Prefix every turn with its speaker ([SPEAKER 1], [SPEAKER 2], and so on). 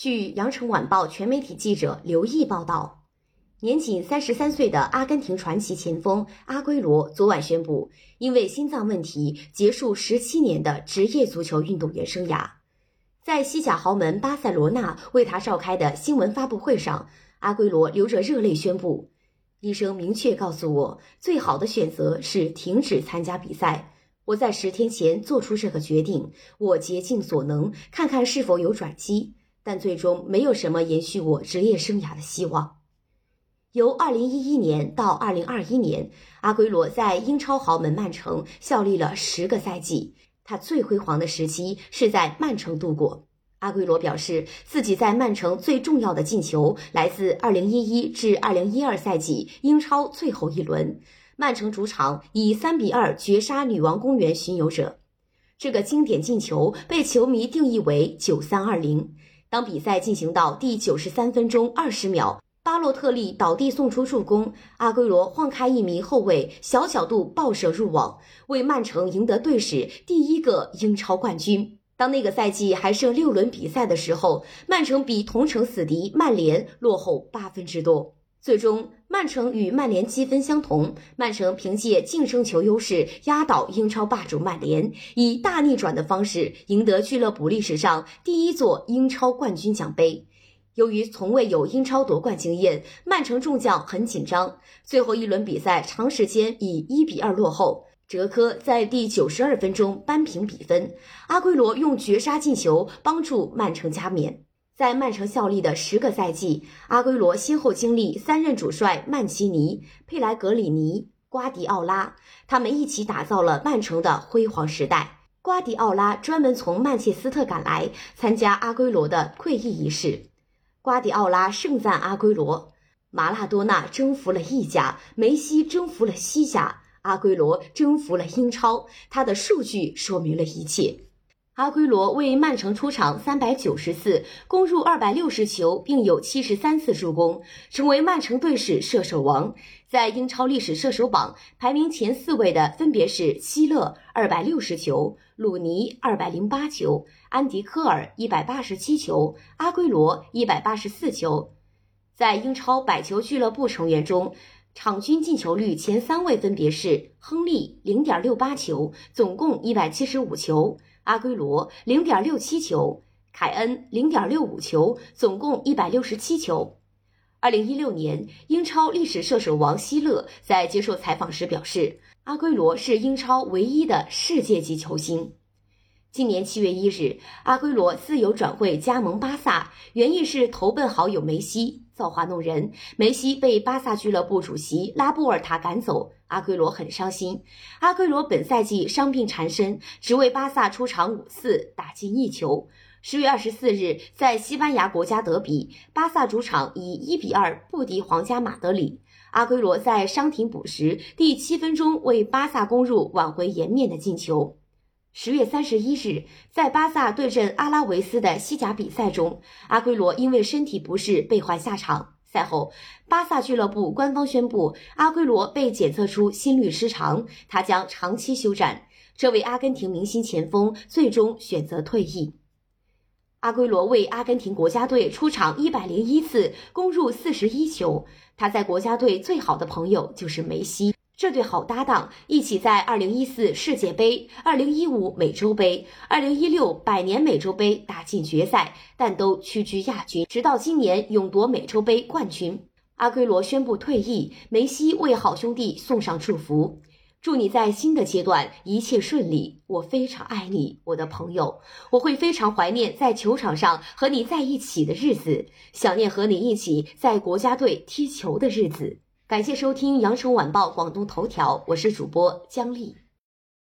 [SPEAKER 1] 据羊城晚报全媒体记者刘毅报道，年仅三十三岁的阿根廷传奇前锋阿圭罗昨晚宣布，因为心脏问题结束十七年的职业足球运动员生涯。在西甲豪门巴塞罗那为他召开的新闻发布会上，阿圭罗流着热泪宣布：“医生明确告诉我，最好的选择是停止参加比赛。我在十天前做出这个决定，我竭尽所能，看看是否有转机。”但最终没有什么延续我职业生涯的希望。由2011年到2021年，阿圭罗在英超豪门曼城效力了十个赛季。他最辉煌的时期是在曼城度过。阿圭罗表示，自己在曼城最重要的进球来自2011至2012赛季英超最后一轮，曼城主场以3比2绝杀女王公园巡游者。这个经典进球被球迷定义为“九三二零”。当比赛进行到第九十三分钟二十秒，巴洛特利倒地送出助攻，阿圭罗晃开一名后卫，小角度爆射入网，为曼城赢得队史第一个英超冠军。当那个赛季还剩六轮比赛的时候，曼城比同城死敌曼联落后八分之多。最终，曼城与曼联积分相同，曼城凭借净胜球优势压倒英超霸主曼联，以大逆转的方式赢得俱乐部历史上第一座英超冠军奖杯。由于从未有英超夺冠经验，曼城众将很紧张。最后一轮比赛长时间以一比二落后，哲科在第九十二分钟扳平比分，阿圭罗用绝杀进球帮助曼城加冕。在曼城效力的十个赛季，阿圭罗先后经历三任主帅曼奇尼、佩莱格里尼、瓜迪奥拉，他们一起打造了曼城的辉煌时代。瓜迪奥拉专门从曼彻斯特赶来参加阿圭罗的退役仪式。瓜迪奥拉盛赞阿圭罗：“马拉多纳征服了意甲，梅西征服了西甲，阿圭罗征服了英超。他的数据说明了一切。”阿圭罗为曼城出场三百九十次，攻入二百六十球，并有七十三次助攻，成为曼城队史射手王。在英超历史射手榜排名前四位的分别是希勒二百六十球、鲁尼二百零八球、安迪科尔一百八十七球、阿圭罗一百八十四球。在英超百球俱乐部成员中，场均进球率前三位分别是亨利零点六八球，总共一百七十五球。阿圭罗零点六七球，凯恩零点六五球，总共一百六十七球。二零一六年，英超历史射手王希勒在接受采访时表示，阿圭罗是英超唯一的世界级球星。今年七月一日，阿圭罗自由转会加盟巴萨，原意是投奔好友梅西。造化弄人，梅西被巴萨俱乐部主席拉波尔塔赶走，阿圭罗很伤心。阿圭罗本赛季伤病缠身，只为巴萨出场五次，打进一球。十月二十四日，在西班牙国家德比，巴萨主场以一比二不敌皇家马德里。阿圭罗在伤停补时第七分钟为巴萨攻入挽回颜面的进球。十月三十一日，在巴萨对阵阿拉维斯的西甲比赛中，阿圭罗因为身体不适被换下场。赛后，巴萨俱乐部官方宣布，阿圭罗被检测出心律失常，他将长期休战。这位阿根廷明星前锋最终选择退役。阿圭罗为阿根廷国家队出场一百零一次，攻入四十一球。他在国家队最好的朋友就是梅西。这对好搭档一起在2014世界杯、2015美洲杯、2016百年美洲杯打进决赛，但都屈居亚军。直到今年勇夺美洲杯冠军，阿圭罗宣布退役，梅西为好兄弟送上祝福：“祝你在新的阶段一切顺利，我非常爱你，我的朋友。我会非常怀念在球场上和你在一起的日子，想念和你一起在国家队踢球的日子。”感谢收听《羊城晚报广东头条》，我是主播姜丽。